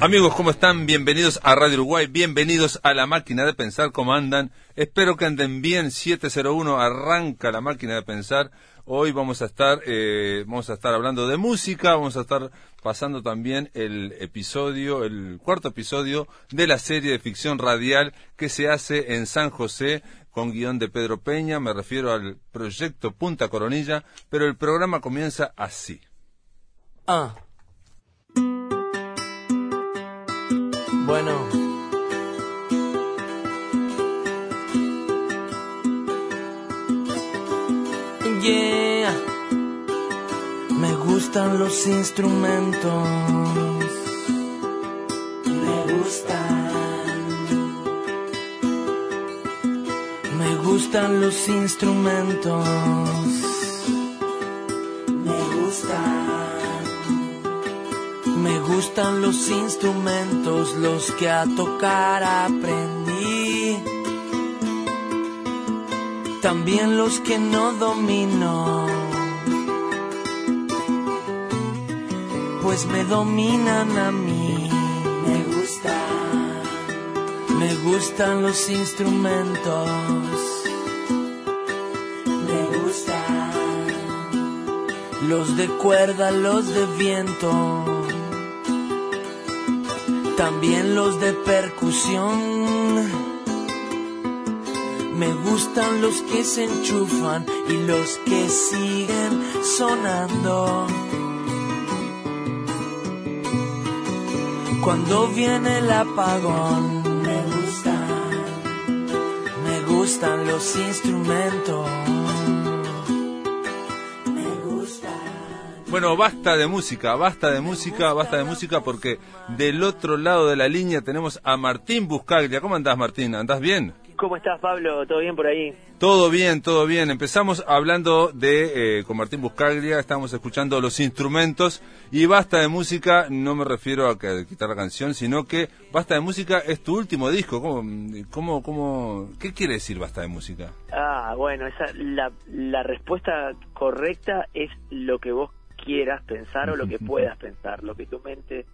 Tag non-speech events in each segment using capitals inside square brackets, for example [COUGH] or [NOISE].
Amigos, ¿cómo están? Bienvenidos a Radio Uruguay, bienvenidos a la máquina de pensar, ¿cómo andan? Espero que anden bien, 701 arranca la máquina de pensar. Hoy vamos a estar, eh, vamos a estar hablando de música, vamos a estar pasando también el episodio, el cuarto episodio de la serie de ficción radial que se hace en San José con guion de Pedro Peña, me refiero al proyecto Punta Coronilla, pero el programa comienza así. Ah. Bueno. Yeah. Me gustan los instrumentos. Me gustan. Me gustan los instrumentos. Me gustan los instrumentos, los que a tocar aprendí. También los que no domino. Pues me dominan a mí. Me gustan. Me gustan los instrumentos. Me gustan. Los de cuerda, los de viento también los de percusión. Me gustan los que se enchufan y los que siguen sonando. Cuando viene el apagón, me gustan, me gustan los instrumentos. Bueno, basta de música, basta de música, basta de música porque del otro lado de la línea tenemos a Martín Buscaglia. ¿Cómo andás, Martín? ¿Andás bien? ¿Cómo estás, Pablo? ¿Todo bien por ahí? Todo bien, todo bien. Empezamos hablando de, eh, con Martín Buscaglia, estamos escuchando los instrumentos y Basta de Música, no me refiero a, que, quitar la canción, sino que Basta de Música es tu último disco. ¿Cómo, cómo, cómo, ¿Qué quiere decir Basta de Música? Ah, bueno, esa, la, la respuesta correcta es lo que vos quieras pensar o lo que [LAUGHS] puedas pensar, lo que tu mente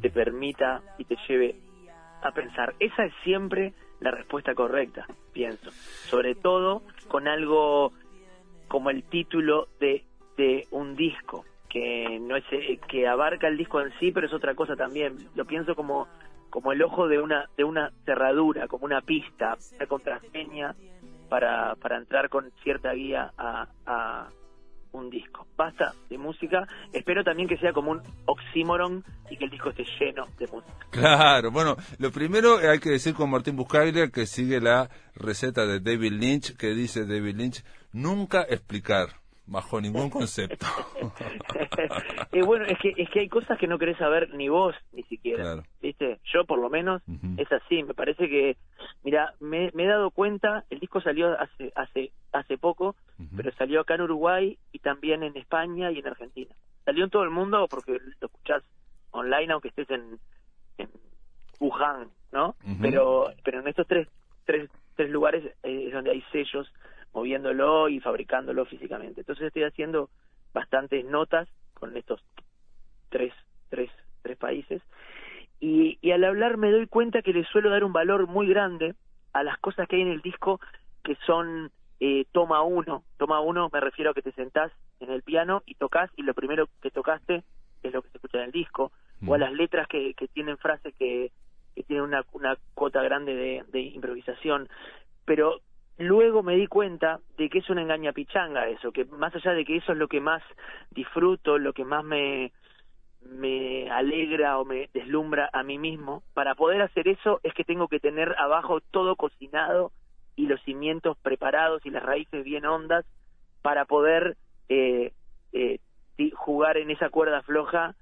te permita y te lleve a pensar. Esa es siempre la respuesta correcta, pienso. Sobre todo con algo como el título de, de un disco, que no es eh, que abarca el disco en sí, pero es otra cosa también. Lo pienso como como el ojo de una de una cerradura, como una pista, una contraseña para, para entrar con cierta guía a, a, un disco. Basta de música. Espero también que sea como un oxímoron y que el disco esté lleno de música. Claro, bueno, lo primero hay que decir con Martín Buscaglia que sigue la receta de David Lynch, que dice David Lynch, nunca explicar bajo ningún concepto. [LAUGHS] y bueno, es que es que hay cosas que no querés saber ni vos ni siquiera. ¿Viste? Yo por lo menos es así, me parece que mira, me, he dado cuenta, el disco salió hace hace hace poco, pero salió acá en Uruguay y también en España y en Argentina. Salió en todo el mundo porque lo escuchás online aunque estés en, en Wuhan, ¿no? Pero pero en estos tres tres tres lugares eh, es donde hay sellos moviéndolo y fabricándolo físicamente. Entonces estoy haciendo bastantes notas con estos tres, tres, tres países y, y al hablar me doy cuenta que le suelo dar un valor muy grande a las cosas que hay en el disco que son eh, toma uno. Toma uno me refiero a que te sentás en el piano y tocas y lo primero que tocaste es lo que se escucha en el disco o a mm. las letras que, que tienen frases que, que tienen una, una cuota grande de, de improvisación. Pero luego me di cuenta de que es una engaña pichanga eso, que más allá de que eso es lo que más disfruto, lo que más me, me alegra o me deslumbra a mí mismo, para poder hacer eso es que tengo que tener abajo todo cocinado y los cimientos preparados y las raíces bien hondas para poder eh, eh, jugar en esa cuerda floja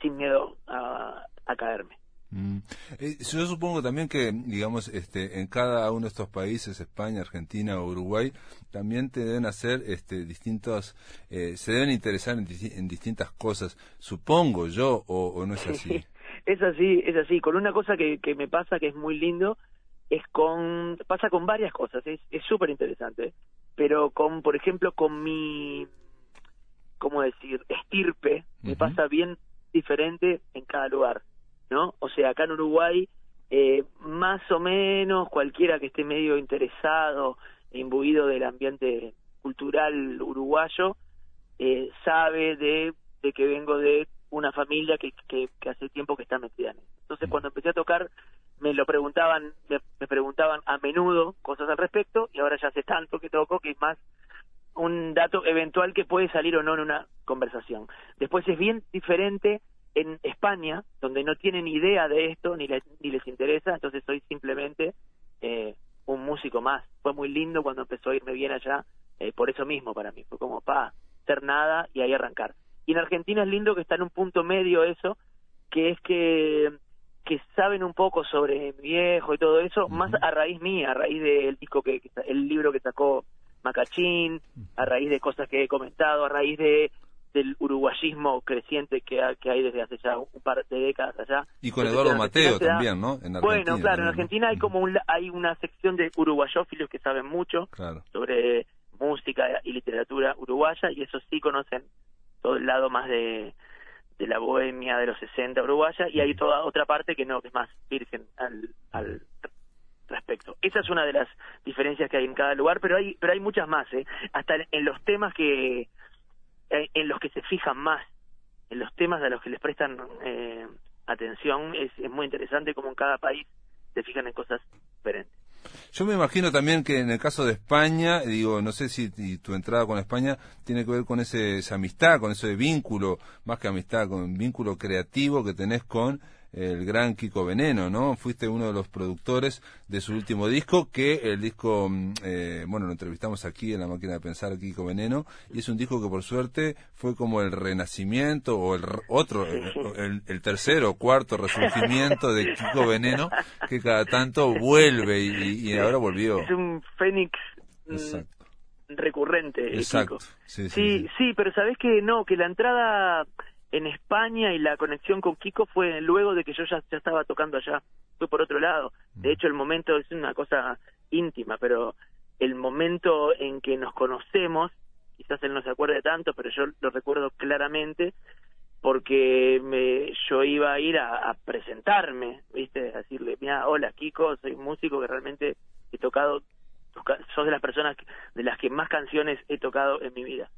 sin miedo a caerme. Mm. Eh, yo supongo también que, digamos, este, en cada uno de estos países, España, Argentina o Uruguay, también te deben hacer este, distintos, eh, se deben interesar en, distintas cosas, supongo yo, o, no es así. [LAUGHS] es así, es así. Con una cosa que, que me pasa que es muy lindo, es con, pasa con varias cosas, es súper interesante, pero con, por ejemplo, con mi, ¿cómo decir?, estirpe, me pasa bien diferente en cada lugar ¿no? O sea, acá en Uruguay, eh, más o menos cualquiera que esté medio interesado, imbuido del ambiente cultural uruguayo, eh, sabe de, de que vengo de una familia que, que, hace tiempo que está metida en eso. Entonces, cuando empecé a tocar, me lo preguntaban, me, preguntaban a menudo cosas al respecto, y ahora ya hace tanto que toco que es más un dato eventual que puede salir o no en una conversación. Después es bien diferente en España, donde no tienen idea de esto ni, ni les interesa, entonces soy simplemente eh, un músico más. Fue muy lindo cuando empezó a irme bien allá, eh, por eso mismo para mí, fue como, pa, ser nada y ahí arrancar. Y en Argentina es lindo que está en un punto medio eso, que es que que saben un poco sobre mi viejo y todo eso, más a raíz mía, a raíz del disco que, el libro que sacó Macachín, a raíz de cosas que he comentado, a raíz de del uruguayismo creciente que, que hay desde hace ya un par de décadas allá. Y con Eduardo Mateo también, ¿no? En bueno, claro, en Argentina hay como un, hay una sección de uruguayófilos que saben mucho sobre música y literatura uruguaya y eso sí conocen todo el lado más de, de la bohemia de los 60 uruguaya y hay toda otra parte que no, que es más virgen al, al respecto. Esa es una de las diferencias que hay en cada lugar, pero hay pero hay muchas más, ¿eh? hasta en los temas que eh, en los que se fijan más, en los temas a los que les prestan eh, atención, es, es muy interesante como en cada país se fijan en cosas diferentes. Yo me imagino también que en el caso de España, digo, no sé si tu entrada con España tiene que ver con ese, esa amistad, con ese vínculo, más que amistad, con vínculo creativo que tenés con el gran Kiko Veneno, ¿no? Fuiste uno de los productores de su último disco, que el disco, mm, eh, bueno, lo entrevistamos aquí en la máquina de pensar, Kiko Veneno, y es un disco que por suerte fue como el renacimiento o el otro, el, el, tercero o cuarto resurgimiento de Kiko Veneno, que cada tanto vuelve y, ahora volvió. Es un fénix. Mm, recurrente. Exacto. Sí, sí, sí, pero sabes que no, que la entrada en España y la conexión con Kiko fue luego de que yo ya, ya estaba tocando allá, fue por otro lado. De hecho, el momento es una cosa íntima, pero el momento en que nos conocemos, quizás él no se acuerde tanto, pero yo lo recuerdo claramente, porque me, yo iba a ir a, presentarme, ¿viste? A decirle, mira, hola Kiko, soy músico que realmente he tocado, sos de las personas de las que más canciones he tocado en mi vida.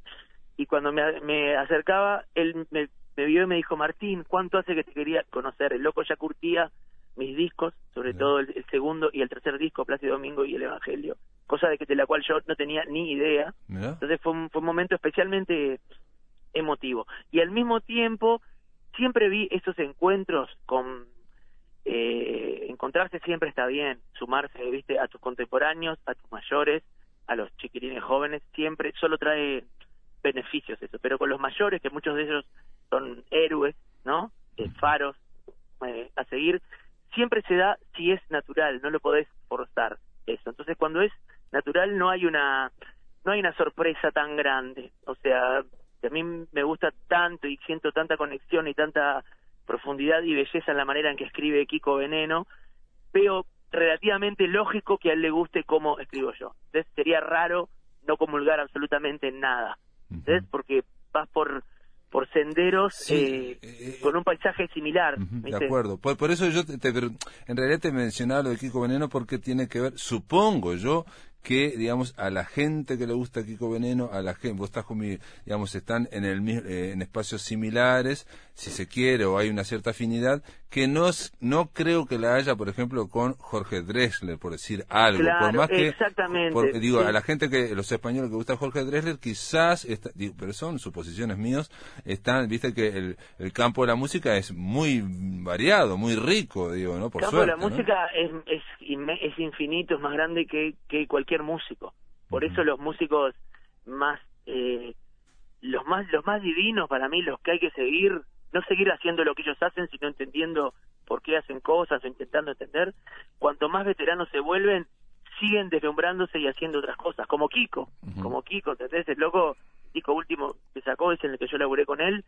Y cuando me, me acercaba, él me me vio y me dijo, Martín, ¿cuánto hace que te quería conocer? El loco ya curtía mis discos, sobre todo el, segundo y el tercer disco, Plácido Domingo y el Evangelio, cosa de, que, de la cual yo no tenía ni idea. Entonces fue un, fue un momento especialmente emotivo. Y al mismo tiempo, siempre vi estos encuentros con... Eh, encontrarse siempre está bien, sumarse, viste, a tus contemporáneos, a tus mayores, a los chiquilines jóvenes, siempre, solo trae beneficios eso, pero con los mayores, que muchos de ellos son héroes, ¿no? Eh, faros eh, a seguir, siempre se da si es natural, no lo podés forzar eso. Entonces, cuando es natural no hay una no hay una sorpresa tan grande. O sea, a mí me gusta tanto y siento tanta conexión y tanta profundidad y belleza en la manera en que escribe Kiko Veneno, veo relativamente lógico que a él le guste cómo escribo yo. Entonces sería raro no comulgar absolutamente nada. ¿Ves? Porque vas por por senderos eh, eh, con un paisaje similar. de acuerdo. Por, por, eso yo te, en realidad te mencionaba lo de Kiko Veneno porque tiene que ver, supongo yo, que, digamos, a la gente que le gusta Kiko Veneno, a la gente, vos estás con mi, digamos, están en el eh, en espacios similares, si se quiere, o hay una cierta afinidad, que no, no creo que la haya, por ejemplo, con Jorge Drexler, por decir algo. por más que, exactamente. digo, a la gente que, los españoles que gusta Jorge Drexler, quizás, digo, pero son suposiciones míos, están, viste que el, el, campo de la música es muy variado, muy rico, digo, ¿no? Por el campo de la música es, es, es infinito, es más grande que, que cualquier músico. Por eso los músicos más, eh, los más, los más divinos para mí, los que hay que seguir, no seguir haciendo lo que ellos hacen, sino entendiendo por qué hacen cosas o intentando entender. Cuanto más veteranos se vuelven, siguen deslumbrándose y haciendo otras cosas, como Kiko, como Kiko, ¿entendés? El loco, disco último que sacó es en el que yo laburé con él,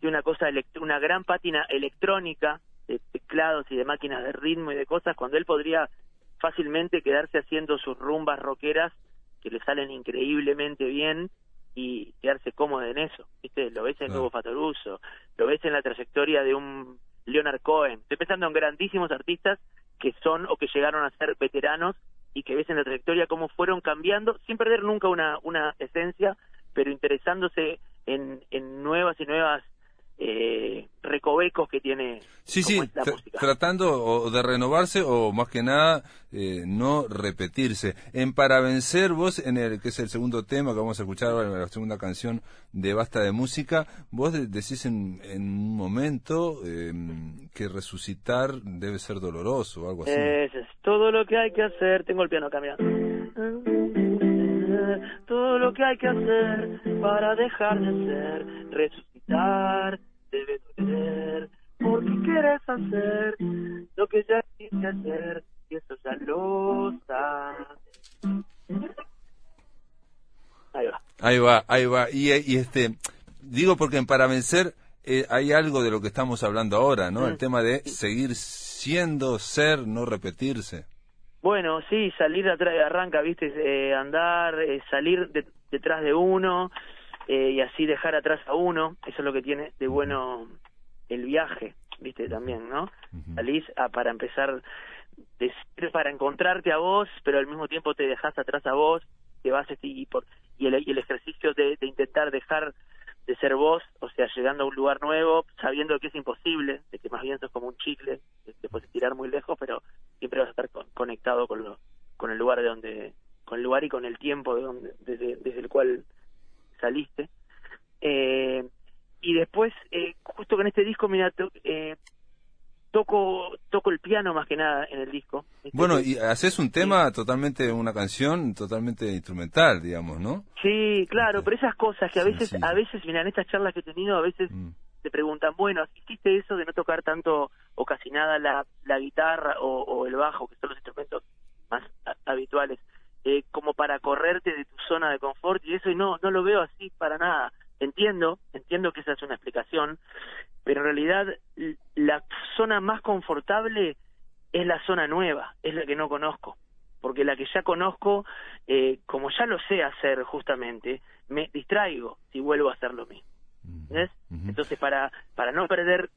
de una cosa, una gran pátina electrónica de teclados y de máquinas de ritmo y de cosas, cuando él podría fácilmente quedarse haciendo sus rumbas rockeras que le salen increíblemente bien y quedarse cómodo en eso, ¿viste? Lo ves en Nuevo Fatoruso, lo ves en la trayectoria de un Leonard Cohen. Estoy pensando en grandísimos artistas que son o que llegaron a ser veteranos y que ves en la trayectoria cómo fueron cambiando, sin perder nunca una, una esencia, pero interesándose en, en nuevas y nuevas eh, recovecos que tiene sí sí tratando de renovarse o más que nada eh, no repetirse. En para vencer vos en el que es el segundo tema que vamos a escuchar la segunda canción de basta de música vos decís en, en un momento em, que resucitar debe ser doloroso o algo así. Es todo lo que hay que hacer. Tengo el piano cambiando todo lo que hay que hacer para dejar de ser resucitar debe doler, porque quieres hacer lo que ya quise hacer, y eso ya lo sabes. Ahí va. Ahí va, ahí va. Y, y este, digo porque en Para Vencer eh, hay algo de lo que estamos hablando ahora, ¿no? El mm. tema de seguir siendo, ser, no repetirse. Bueno, sí, salir de atrás, arranca, viste, eh, andar, eh, salir detrás de uno, eh, y así dejar atrás a uno, eso es lo que tiene de bueno el viaje, viste también, ¿no? Salís a, para empezar, de, para encontrarte a vos, pero al mismo tiempo te dejas atrás a vos, te vas este, y, por, y, el, y el ejercicio de, de intentar dejar de ser vos, o sea, llegando a un lugar nuevo, sabiendo que es imposible, de que más bien sos como un chicle, que te puedes tirar muy lejos, pero siempre vas a estar conectado con lo, con el lugar de donde, con el lugar y con el tiempo de donde, desde, desde el cual saliste. Eh, y después, eh, justo con este disco, mira, eh, toco toco el piano más que nada en el disco. Este bueno, y haces un tema totalmente, una canción totalmente instrumental, digamos, ¿no? Sí, claro, este, pero esas cosas que a veces, a veces, mira, en estas charlas que he tenido, a veces mm. te preguntan, bueno, ¿hiciste eso de no tocar tanto o casi nada la, la guitarra o, el bajo, que son los instrumentos más habituales? eh, como para correrte de tu zona de confort y eso y no no lo veo así para nada. Entiendo entiendo que esa es una explicación pero en realidad la zona más confortable es la zona nueva es la que no conozco porque la que ya conozco eh, como ya lo sé hacer justamente me distraigo si vuelvo a hacer lo mismo. ¿ves? entonces para para no perder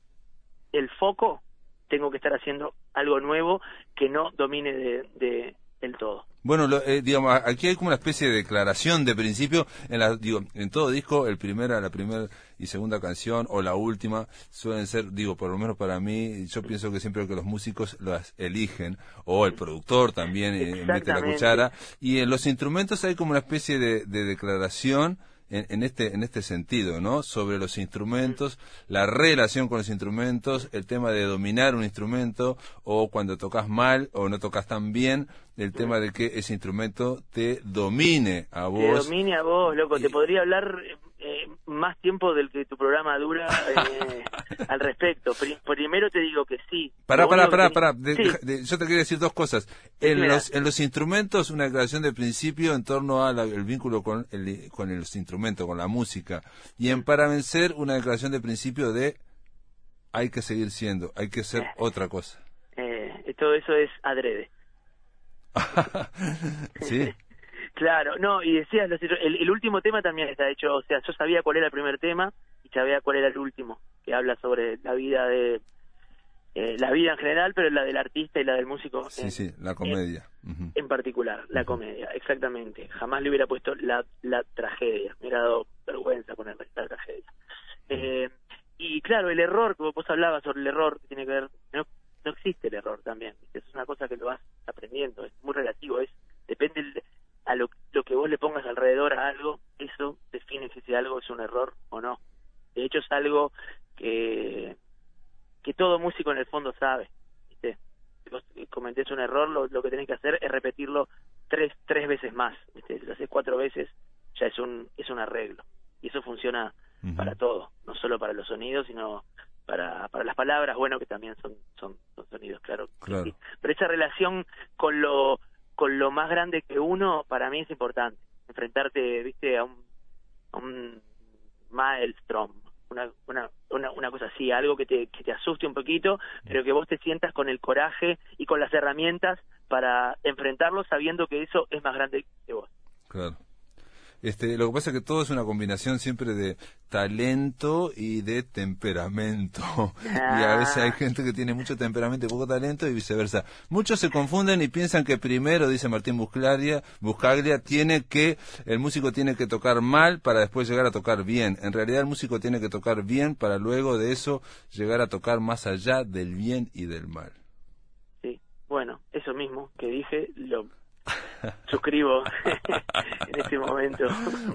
el foco tengo que estar haciendo algo nuevo que no domine de, de el todo bueno, eh, digamos, aquí hay como una especie de declaración de principio. En la, digo, en todo disco, el primera, la primera y segunda canción o la última suelen ser, digo, por lo menos para mí, yo pienso que siempre que los músicos las eligen o el productor también eh, mete la cuchara y en los instrumentos hay como una especie de, de declaración en, este, en este sentido, ¿no? Sobre los instrumentos, la relación con los instrumentos, el tema de dominar un instrumento o cuando tocas mal o no tocas tan bien, el tema de que ese instrumento te domine a vos. Te domine a vos, loco. Te podría hablar eh, más tiempo del que tu programa dura eh, [LAUGHS] al respecto. primero te digo que sí. Pará, pará, pará, pará. yo te quería decir dos cosas. En los, en los instrumentos, una declaración de principio en torno al vínculo con, el, con los instrumentos, con la música. Y en Para Vencer, una declaración de principio de hay que seguir siendo, hay que ser eh. otra cosa. todo eso es adrede. [LAUGHS] sí. Claro, no, y decías, el, el, último tema también está hecho, o sea, yo sabía cuál era el primer tema y sabía cuál era el último, que habla sobre la vida de, eh, la vida en general, pero la del artista y la del músico. Sí, sí, la comedia. En, particular, la comedia, exactamente. Jamás le hubiera puesto la, la tragedia, me hubiera dado vergüenza ponerle la tragedia. Eh, y claro, el error, como vos hablabas sobre el error, que tiene que ver, no, no existe el error también, es una cosa que lo vas aprendiendo, es muy relativo, es depende el, a lo, que vos le pongas alrededor a algo, eso define si ese algo es un error o no. De hecho es algo que, que todo músico en el fondo sabe. ¿viste? Si vos cometés un error, lo, lo que tenés que hacer es repetirlo tres, tres veces más. ¿viste? Si lo haces cuatro veces, ya es un, es un arreglo. Y eso funciona para todo, no solo para los sonidos, sino para, para las palabras, bueno, que también son, son, son sonidos, claro. claro. Pero esa relación con lo con lo más grande que uno, para mí es importante. Enfrentarte, viste, a un, a un maelstrom, una, una, una, una, cosa así, algo que te, que te asuste un poquito, pero que vos te sientas con el coraje y con las herramientas para enfrentarlo sabiendo que eso es más grande que vos. Claro. Este, lo que pasa es que todo es una combinación siempre de talento y de temperamento. [LAUGHS] y a veces hay ah. gente que tiene mucho temperamento y poco talento y viceversa. Muchos se confunden y piensan que primero, dice Martín Buscaglia, Buscaglia tiene que, el músico tiene que tocar mal para después llegar a tocar bien. En realidad el músico tiene que tocar bien para luego de eso llegar a tocar más allá del bien y del mal. Sí, bueno, eso mismo que dije, lo [LAUGHS] suscribo [LAUGHS] en este momento.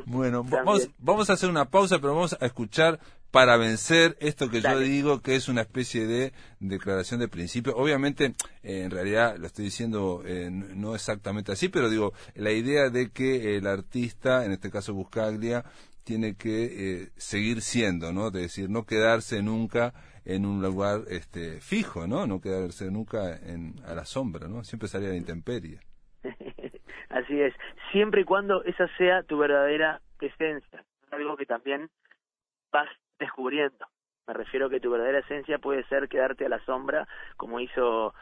Bueno, vamos, vamos a hacer una pausa, pero vamos a escuchar para vencer esto que yo digo que es una especie de declaración de principio. Obviamente, eh, en realidad lo estoy diciendo eh, no exactamente así, pero digo, la idea de que el artista, en este caso Buscaglia, tiene que eh, seguir siendo, ¿no? De decir, no quedarse nunca en un lugar este, fijo, ¿no? No quedarse nunca en, a la sombra, ¿no? Siempre salir a la intemperie. Así es, siempre y cuando esa sea tu verdadera esencia, algo que también vas descubriendo. Me refiero que tu verdadera esencia puede ser quedarte a la sombra, como hizo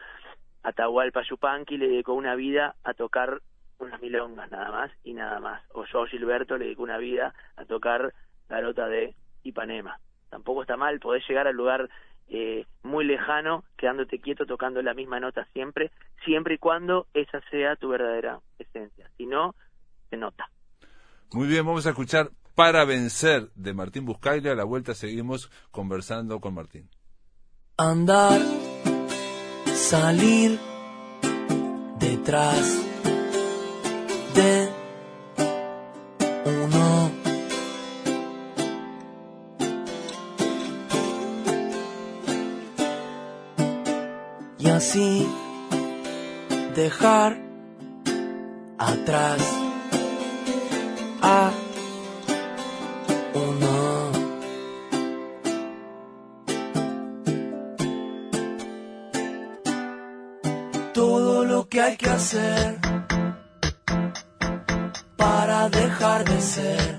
Atahualpa Yupanqui, le dedicó una vida a tocar unas milongas nada más y nada más. O yo, Gilberto, le dedicó una vida a tocar la lota de Ipanema. Tampoco está mal, podés llegar al lugar eh, muy lejano, quedándote quieto tocando la misma nota siempre, siempre y cuando esa sea tu verdadera esencia. Si no, se nota. Muy bien, vamos a escuchar Para Vencer de Martín Buscaile. A la vuelta seguimos conversando con Martín. Andar, salir, detrás así dejar atrás a uno. Todo lo que hay que hacer para dejar de ser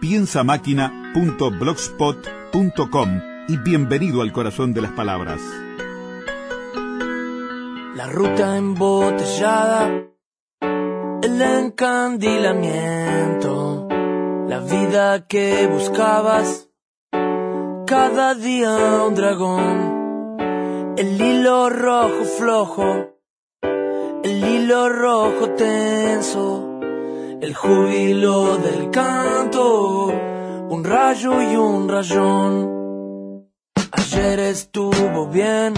piensamáquina.blogspot.com y bienvenido al corazón de las palabras. La ruta embotellada, el encandilamiento, la vida que buscabas, cada día un dragón, el hilo rojo flojo el hilo rojo tenso, el júbilo del canto, un rayo y un rayón. Ayer estuvo bien,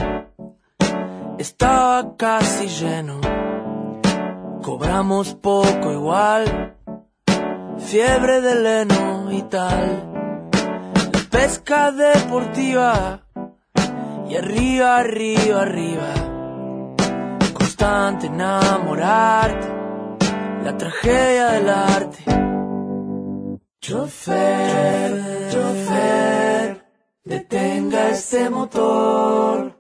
estaba casi lleno, cobramos poco igual, fiebre de leno y tal, pesca deportiva y arriba, arriba, arriba. Enamorarte, la tragedia del arte. Chofer, chofer, detenga ese motor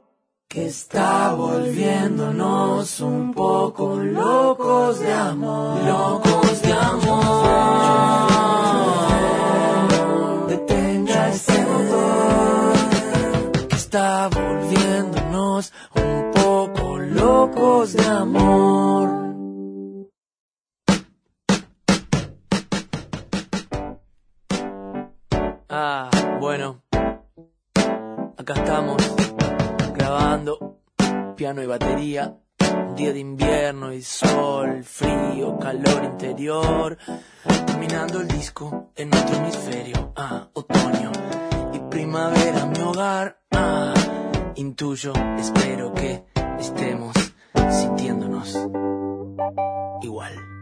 que está volviéndonos un poco locos de amor, locos de amor. Detenga ese motor que está volviéndonos un poco locos de amor. Bueno. Acá estamos, grabando, piano y batería. Día de invierno y sol, frío, calor interior. Terminando el disco en otro hemisferio. Ah, otoño y primavera, mi hogar. Ah, intuyo, espero que estemos sintiéndonos igual.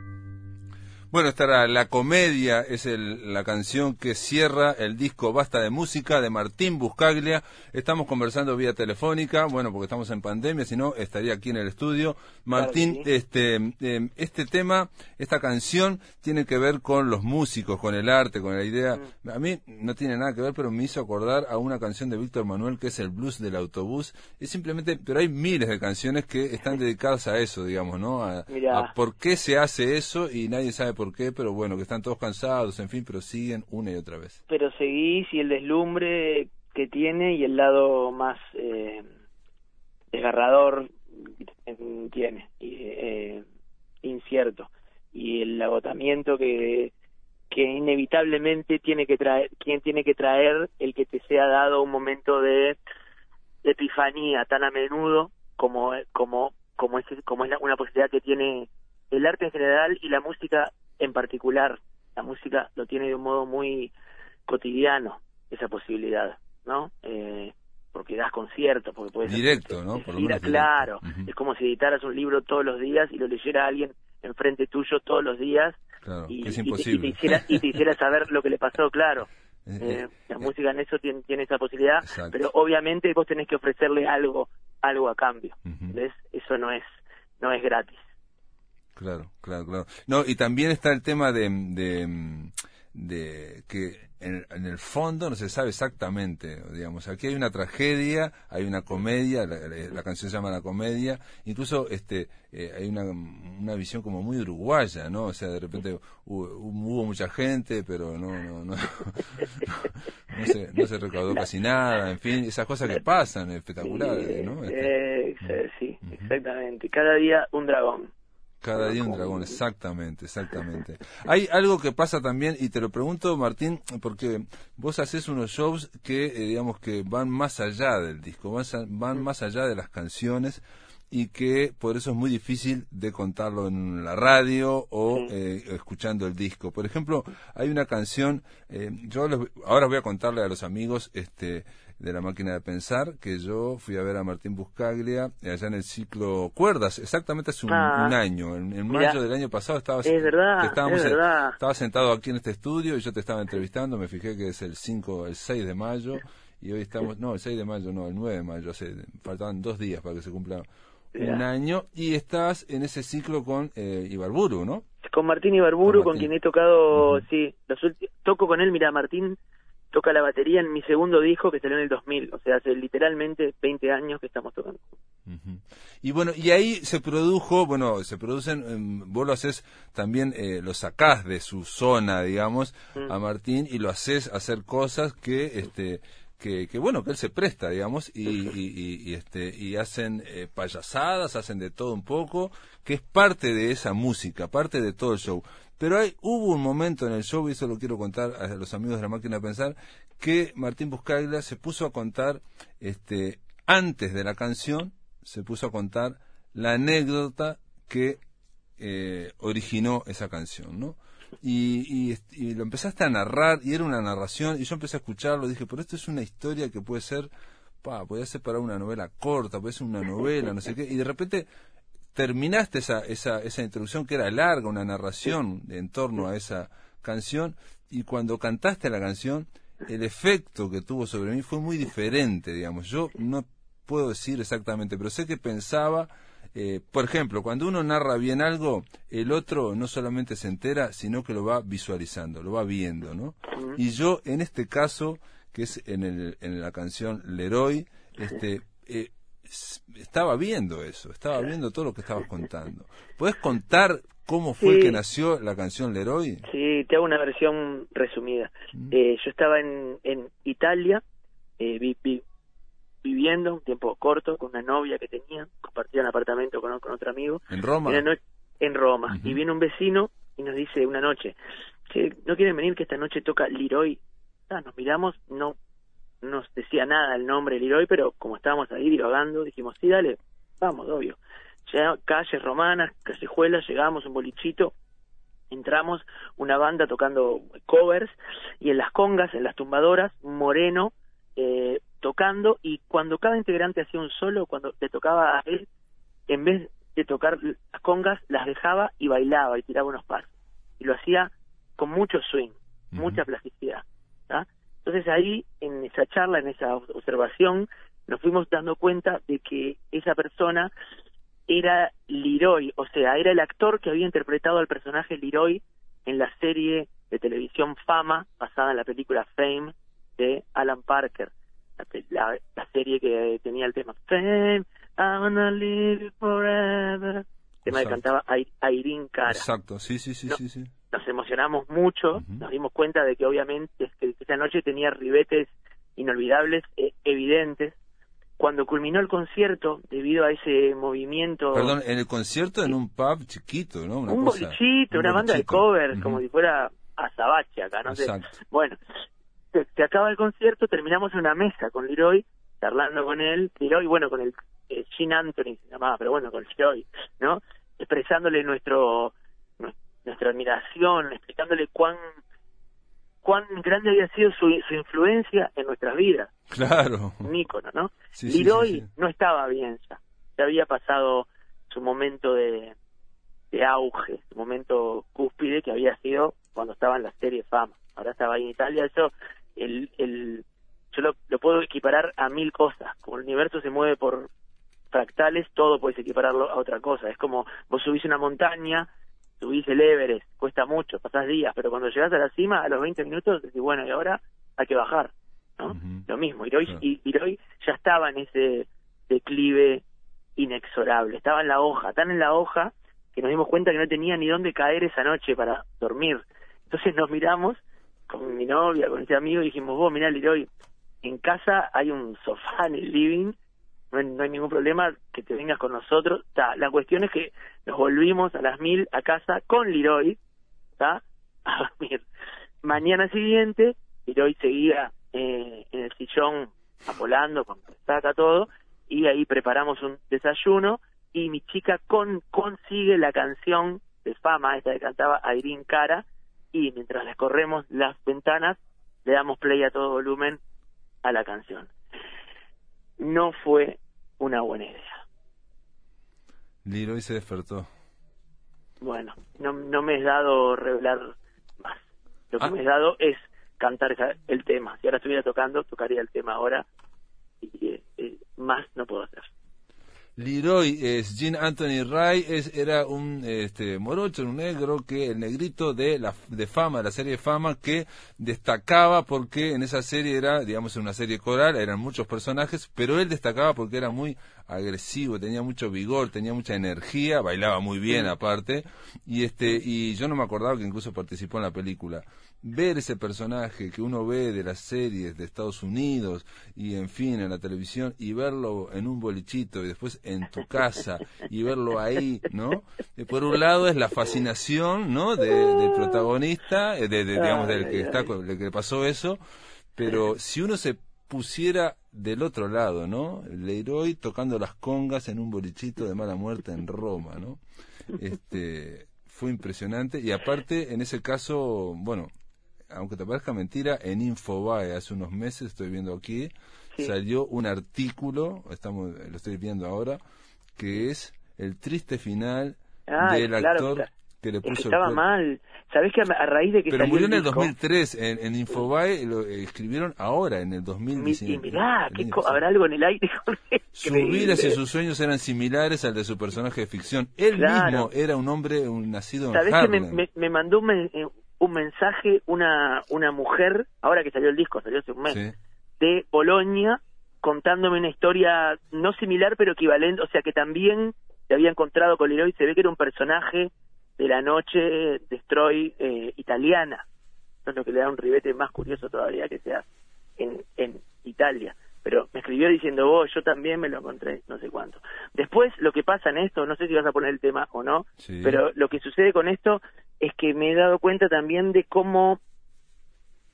Bueno, estará La Comedia, es la canción que cierra el disco Basta de Música de Martín Buscaglia. Estamos conversando vía telefónica, bueno, porque estamos en pandemia, si no, estaría aquí en el estudio. Martín, este, em, este tema, esta canción, tiene que ver con los músicos, con el arte, con la idea. Mm. A mí no tiene nada que ver, pero me hizo acordar a una canción de Víctor Manuel que es el blues del autobús. Es simplemente, pero hay miles de canciones que están [LAUGHS] dedicadas a eso, digamos, ¿no? A, a por qué se hace eso y nadie sabe por qué, pero bueno, que están todos cansados, en fin, pero siguen una y otra vez. Pero seguís y el deslumbre que tiene y el lado más eh, desgarrador tiene, y, eh, incierto, y el agotamiento que que inevitablemente tiene que traer, quien tiene que traer el que te sea dado un momento de, epifanía tan a menudo como como como es como es una posibilidad que tiene el arte en general y la música en particular, la música lo tiene de un modo muy cotidiano, esa posibilidad, ¿no? Eh, porque das conciertos, porque puedes... Directo, ¿no? Por claro, es como si editaras un libro todos los días y lo leyera alguien enfrente tuyo todos los días y, es imposible. Y, te, hiciera, saber lo que le pasó, claro. [LAUGHS] Eh, eh, la música en eso tiene, tiene esa posibilidad, pero obviamente vos tenés que ofrecerle algo algo a cambio. ¿Ves? Eso no es no es gratis. Claro, claro, claro. No, y también está el tema de, de, que en, el fondo no se sabe exactamente, digamos, aquí hay una tragedia, hay una comedia, la, canción se llama La Comedia, incluso este eh, hay una, una visión como muy uruguaya, ¿no? O sea, de repente hubo, mucha gente, pero no no, [LAUGHS] no, no, se, no se recaudó casi nada, en fin, esas cosas que pasan, espectaculares, ¿no? Este, eh, sí, exactamente. Cada día un dragón. Cada día un dragón, exactamente, exactamente. Hay algo que pasa también, y te lo pregunto, Martín, porque vos haces unos shows que, eh, digamos, que van más allá del disco, van, más allá de las canciones y que por eso es muy difícil de contarlo en la radio o eh, escuchando el disco. Por ejemplo, hay una canción, eh, yo ahora voy a contarle a los amigos, este, de la máquina de pensar, que yo fui a ver a Martín Buscaglia allá en el ciclo Cuerdas, exactamente hace un, ah, año, en, mayo del año pasado estaba, es verdad, estaba sentado aquí en este estudio y yo te estaba entrevistando, me fijé que es el 5, el 6 de mayo y hoy estamos, no, el 6 de mayo, no, el 9 de mayo, hace, faltaban dos días para que se cumpla un año y estás en ese ciclo con eh, Ibarburu, ¿no? Con Martín Ibarburu, con, quien he tocado, sí, los toco con él, mira, Martín toca la batería en mi segundo disco que salió en el 2000, o sea, hace literalmente 20 años que estamos tocando. Y bueno, y ahí se produjo, bueno, se producen, em, vos lo haces también, eh, lo sacás de su zona, digamos, mm. a Martín y lo haces hacer cosas que, este, que, que, bueno que él se presta digamos y, y, este y hacen eh, payasadas hacen de todo un poco que es parte de esa música parte de todo el show pero hay, hubo un momento en el show, y eso lo quiero contar a los amigos de la máquina de pensar, que Martín Buscaglia se puso a contar, este, antes de la canción, se puso a contar la anécdota que eh, originó esa canción, ¿no? Y, y, lo empezaste a narrar, y era una narración, y yo empecé a escucharlo, dije, pero esto es una historia que puede ser, pa, puede ser para una novela corta, puede ser una novela, no sé qué, y de repente terminaste esa, esa, esa introducción que era larga, una narración en torno a esa canción, y cuando cantaste la canción, el efecto que tuvo sobre mí fue muy diferente, digamos. Yo no puedo decir exactamente, pero sé que pensaba, eh, por ejemplo, cuando uno narra bien algo, el otro no solamente se entera, sino que lo va visualizando, lo va viendo, ¿no? Y yo, en este caso, que es en, el, en la canción Leroy, este, eh, estaba viendo eso, estaba viendo todo lo que estabas contando. ¿Puedes contar cómo fue que nació la canción Leroy? Sí, te hago una versión resumida. Mm. Eh, yo estaba en, en Italia, eh, vi, viviendo un tiempo corto con una novia que tenía, compartían apartamento con, con otro amigo. ¿En Roma? en Roma. Y viene un vecino y nos dice una noche, que no quieren venir que esta noche toca Leroy. Ah, nos miramos, no nos decía nada el nombre Leroy, pero como estábamos ahí divagando, dijimos, sí, dale, vamos, obvio. Ya, calles romanas, callejuelas, llegamos, un bolichito, entramos, una banda tocando covers, y en las congas, en las tumbadoras, Moreno eh, tocando, y cuando cada integrante hacía un solo, cuando le tocaba a él, en vez de tocar las congas, las dejaba y bailaba y tiraba unos pasos. Y lo hacía con mucho swing, mucha plasticidad. Entonces ahí, en esa charla, en esa observación, nos fuimos dando cuenta de que esa persona era Leroy, o sea, era el actor que había interpretado al personaje Leroy en la serie de televisión Fama, basada en la película Fame de Alan Parker, la, serie que tenía el tema Fame, I wanna live forever, tema que cantaba Irene Cara. Exacto, sí, sí, sí, sí, sí. Nos emocionamos mucho, nos dimos cuenta de que obviamente que esa noche tenía ribetes inolvidables, e evidentes, cuando culminó el concierto, debido a ese movimiento... Perdón, en el concierto en un pub chiquito, ¿no? un bolichito, una banda de covers, como si fuera Azabache acá, no sé. Bueno, se, acaba el concierto, terminamos en una mesa con Leroy, charlando con él, Leroy, bueno, con el eh, Gene Anthony se llamaba, pero bueno, con Leroy, ¿no? Expresándole nuestro nuestra admiración, explicándole cuán cuán grande había sido su, su influencia en nuestras vidas. Claro. Un ícono, ¿no? Sí, no estaba bien ya. Ya había pasado su momento de, de auge, su momento cúspide que había sido cuando estaba en la serie Fama. Ahora estaba ahí en Italia. Eso, el, el, yo lo, lo puedo equiparar a mil cosas. Como el universo se mueve por fractales, todo puedes equipararlo a otra cosa. Es como vos subís una montaña subís el Everest, cuesta mucho, pasás días, pero cuando llegas a la cima, a los 20 minutos, decís, bueno, y ahora hay que bajar, ¿no? Lo mismo, Hiroi, y ya estaba en ese declive inexorable, estaba en la hoja, tan en la hoja que nos dimos cuenta que no tenía ni dónde caer esa noche para dormir. Entonces nos miramos con mi novia, con ese amigo, y dijimos, vos, mirá, Leroy, en casa hay un sofá en el living no hay, ningún problema que te vengas con nosotros. la cuestión es que nos volvimos a las mil a casa con Leroy, a dormir. Mañana siguiente, Leroy seguía eh, en el sillón apolando con saca todo, y ahí preparamos un desayuno, y mi chica con, consigue la canción de fama, esta que cantaba Irene Cara, y mientras les corremos las ventanas, le damos play a todo volumen a la canción no fue una buena idea. Leroy se despertó. Bueno, no, no me he dado revelar más. Lo que ah. me he dado es cantar el tema. Si ahora estuviera tocando, tocaría el tema ahora. Y eh, eh, más no puedo hacer. Leroy es Jean Anthony Ray es, era un este, morocho, un negro que el negrito de la de fama, de la serie de fama que destacaba porque en esa serie era, digamos, una serie coral, eran muchos personajes, pero él destacaba porque era muy agresivo, tenía mucho vigor, tenía mucha energía, bailaba muy bien aparte, y este y yo no me acordaba que incluso participó en la película ver ese personaje que uno ve de las series de Estados Unidos y en fin en la televisión y verlo en un bolichito y después en tu casa y verlo ahí, ¿no? por un lado es la fascinación, ¿no? del protagonista, eh, de, digamos del que está, del que pasó eso, pero si uno se pusiera del otro lado, ¿no? Leroy tocando las congas en un bolichito de mala muerte en Roma, ¿no? Este fue impresionante y aparte en ese caso, bueno, aunque te parezca mentira, en Infobae hace unos meses, estoy viendo aquí, salió un artículo, estamos, lo estoy viendo ahora, que es el triste final del actor que le puso estaba mal. ¿Sabés que a raíz de que Pero murió en el 2003, en, en Infobae lo escribieron ahora, en el 2019. Y mirá, ¿habrá algo en el aire? Sus vidas y sus sueños eran similares al de su personaje de ficción. Él mismo era un hombre un nacido en ¿Sabés que me, me, mandó un, eh, un mensaje una, una mujer, ahora que salió el disco, salió hace un mes, de Polonia, contándome una historia no similar, pero equivalente, o sea que también se había encontrado con Leroy, se ve que era un personaje de la noche Destroy eh, italiana. Eso es lo que le da un ribete más curioso todavía que sea en, en Italia. Pero me escribió diciendo vos, yo también me lo encontré, no sé cuánto. Después, lo que pasa en esto, no sé si vas a poner el tema o no, pero lo que sucede con esto es que me he dado cuenta también de cómo,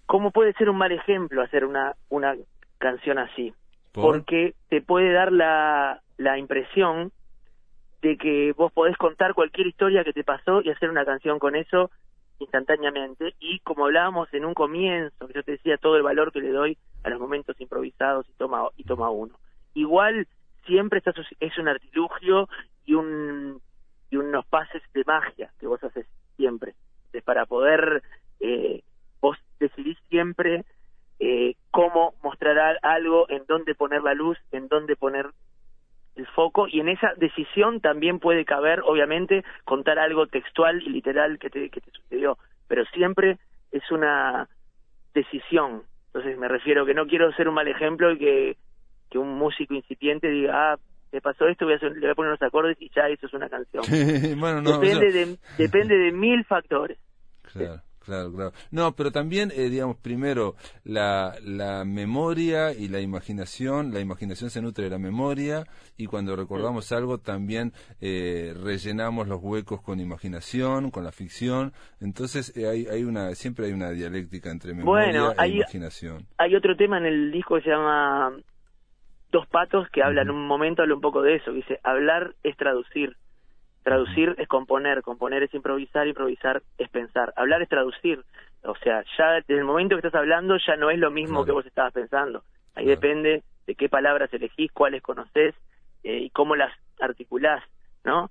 cómo puede ser un mal ejemplo hacer una, una canción así. Porque te puede dar la, la impresión de que vos podés contar cualquier historia que te pasó y hacer una canción con eso instantáneamente y como hablábamos en un comienzo, que yo te decía todo el valor que le doy a los momentos improvisados y toma y toma uno. Igual siempre está, es un artilugio y un y unos pases de magia que vos haces siempre, es para poder eh, vos decidís siempre eh, cómo mostrar algo, en dónde poner la luz, en dónde poner el foco y en esa decisión también puede caber, obviamente, contar algo textual y literal que te, que te sucedió, pero siempre es una decisión. Entonces me refiero que no quiero ser un mal ejemplo y que, que un músico incipiente diga, ah, me pasó esto, voy a le voy a poner unos acordes y ya eso es una canción. [LAUGHS] depende, de, depende de [LAUGHS] mil factores. Claro. Claro, claro. No, pero también, eh, digamos, primero, la, la memoria y la imaginación, la imaginación se nutre de la memoria y cuando recordamos algo también eh, rellenamos los huecos con imaginación, con la ficción. Entonces, eh, hay, hay una, siempre hay una dialéctica entre memoria e imaginación. Hay otro tema en el disco que se llama Dos Patos que habla en un momento, habla un poco de eso, dice, hablar es traducir. Traducir es componer, componer es improvisar, improvisar es pensar. Hablar es traducir. O sea, ya desde el momento que estás hablando ya no es lo mismo que vos estabas pensando. Ahí depende de qué palabras elegís, cuáles conoces eh, y cómo las articulás, ¿no?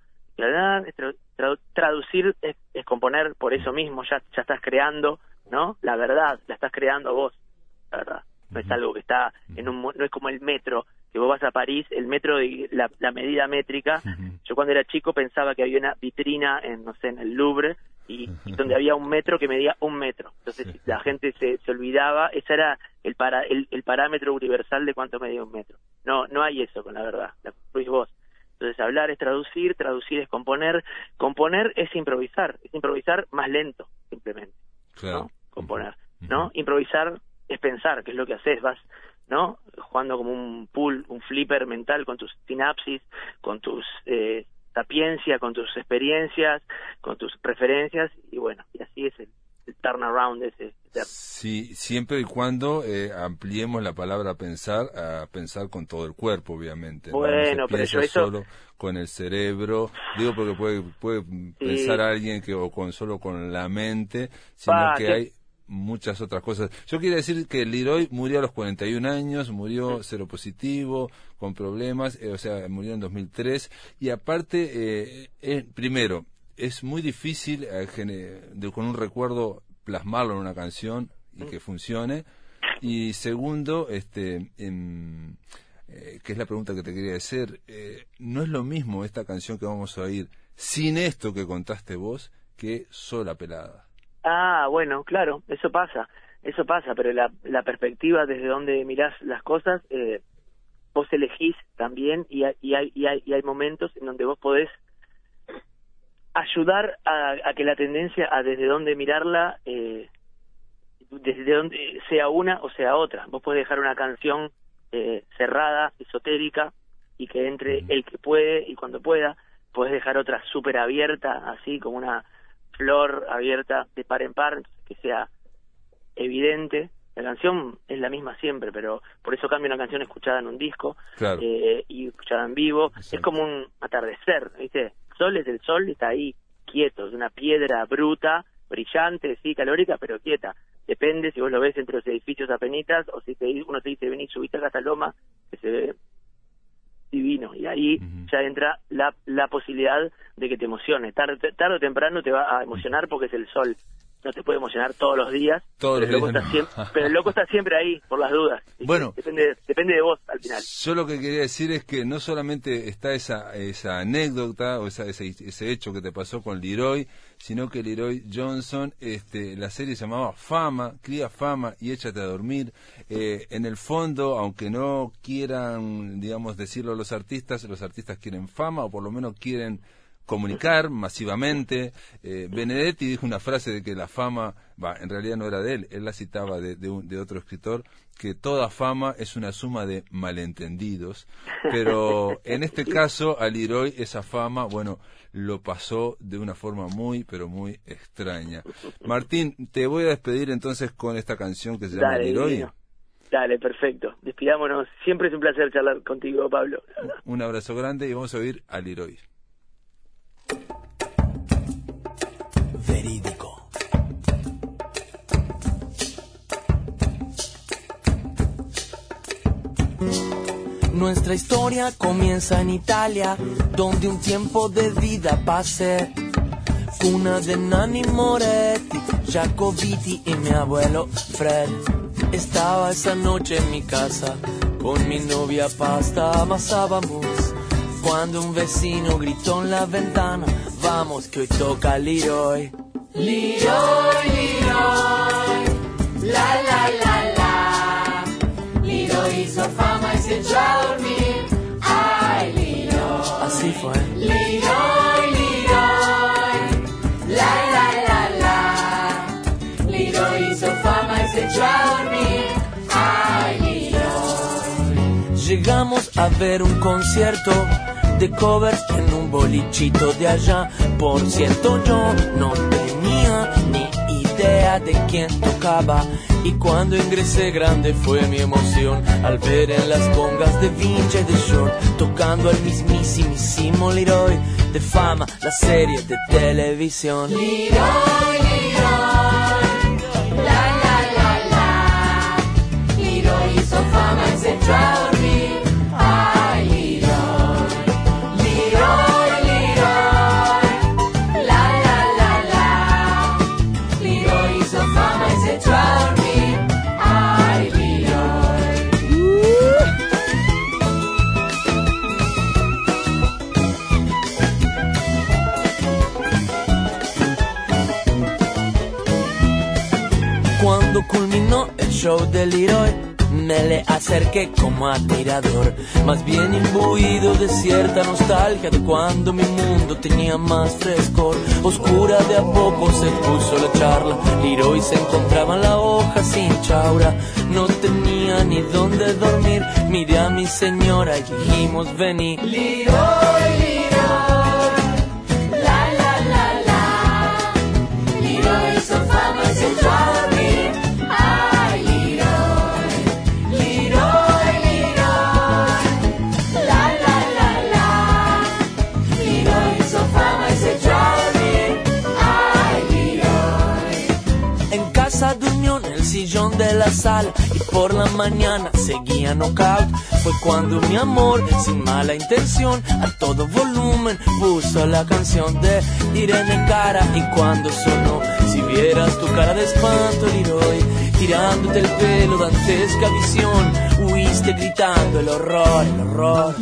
traducir es, componer por eso mismo, ya, ya estás creando, ¿no? La verdad, la estás creando vos, la verdad. No es algo que está en un, no es como el metro, que vos vas a París, el metro, de la, la medida métrica. Yo cuando era chico pensaba que había una vitrina en, no sé, en el Louvre y, donde había un metro que medía un metro. Entonces la gente se, se olvidaba, ese era el, para, el, el, parámetro universal de cuánto medía un metro. No, no hay eso con la verdad, la construís vos. Entonces hablar es traducir, traducir es componer, componer es improvisar, es improvisar más lento, simplemente. Claro. Componer, ¿no? Improvisar es pensar, que es lo que haces, vas ¿no? Jugando como un pool, un flipper mental con tus sinapsis, con tus eh, sapiencia, con tus experiencias, con tus preferencias y bueno, y así es el, turnaround ese. Sí, siempre y cuando eh, ampliemos la palabra pensar a pensar con todo el cuerpo, obviamente. Bueno, pero yo eso... solo con el cerebro, digo porque puede, puede pensar alguien que o con solo con la mente, sino que hay muchas otras cosas. Yo quiero decir que Leroy murió a los 41 años, murió cero positivo, con problemas, eh, o sea, murió en 2003. Y aparte, eh, primero, es muy difícil eh, con un recuerdo plasmarlo en una canción y que funcione. Y segundo, este, que es la pregunta que te quería hacer, no es lo mismo esta canción que vamos a oír sin esto que contaste vos que sola pelada. Ah, bueno, claro, eso pasa, eso pasa, pero la, la perspectiva desde donde mirás las cosas, eh, vos elegís también y hay, y, hay, y, hay, y hay momentos en donde vos podés ayudar a, a que la tendencia a desde dónde mirarla, eh, desde donde sea una o sea otra. Vos podés dejar una canción eh, cerrada, esotérica, y que entre el que puede y cuando pueda, podés dejar otra súper abierta, así como una flor abierta de par en par, que sea evidente. La canción es la misma siempre, pero por eso cambia una canción escuchada en un disco eh, y escuchada en vivo. Es como un atardecer, ¿viste? El sol es el sol, está ahí quieto, es una piedra bruta, brillante, sí, calórica, pero quieta. Depende si vos lo ves entre los edificios apenitas o si te, uno te dice, vení, subiste a casa loma, que se ve divino y ahí ya entra la, la posibilidad de que te emocione. Tarde, tarde o temprano te va a emocionar porque es el sol. No te puede emocionar todos los días, pero, el loco está siempre, [LAUGHS] pero el loco está siempre ahí, por las dudas. Bueno, depende, depende de vos al final. Yo lo que quería decir es que no solamente está esa, esa anécdota o esa, ese, ese hecho que te pasó con Leroy, sino que Leroy Johnson, este, la serie se llamaba Fama, Cría Fama y Échate a Dormir. Eh, en el fondo, aunque no quieran, digamos, decirlo los artistas, los artistas quieren fama o por lo menos quieren comunicar masivamente. Eh, Benedetti dijo una frase de que la fama, va, en realidad no era de él, él la citaba de, de, otro escritor, que toda fama es una suma de malentendidos, pero en este caso a Leroy esa fama, bueno, lo pasó de una forma muy, pero muy extraña. Martín, te voy a despedir entonces con esta canción que se llama Leroy. Dale, perfecto. Despidámonos. Siempre es un placer charlar contigo, Pablo. Un abrazo grande y vamos a oír a Leroy. Nuestra historia comienza en Italia, donde un tiempo de vida pasé. Cuna de Nanni Moretti, Jacobiti y mi abuelo Fred. Estaba esa noche en mi casa, con mi novia pasta amasábamos. Cuando un vecino gritó en la ventana, vamos que hoy toca Leroy. Leroy, Leroy, la la la se echó a dormir. Ay, Leroy. Así fue. Leroy, Leroy, la la la la. Leroy hizo fama y se echó a dormir. Ay, Leroy. Llegamos a ver un concierto de covers en un bolichito de allá. Por cierto, yo no tenía de quién tocaba. Y cuando ingresé grande fue mi emoción al ver en las congas de Vince de Short tocando al mismísimo Leroy de fama, la serie de televisión. Leroy, Leroy, la la la la. Leroy hizo fama en Central. Show del Leroy, me le acerqué como admirador, más bien imbuido de cierta nostalgia de cuando mi mundo tenía más frescor. Oscura de a poco se puso la charla, Leroy se encontraba en la hoja sin chaura, no tenía ni dónde dormir. Miré a mi señora y dijimos vení. Leroy, por la mañana seguía knockout. Fue cuando mi amor, sin mala intención, a todo volumen puso la canción de Irene Cara. Y cuando sonó, si vieras tu cara de espanto, Leroy, tirándote el pelo, dantesca visión, huiste gritando el horror, el horror.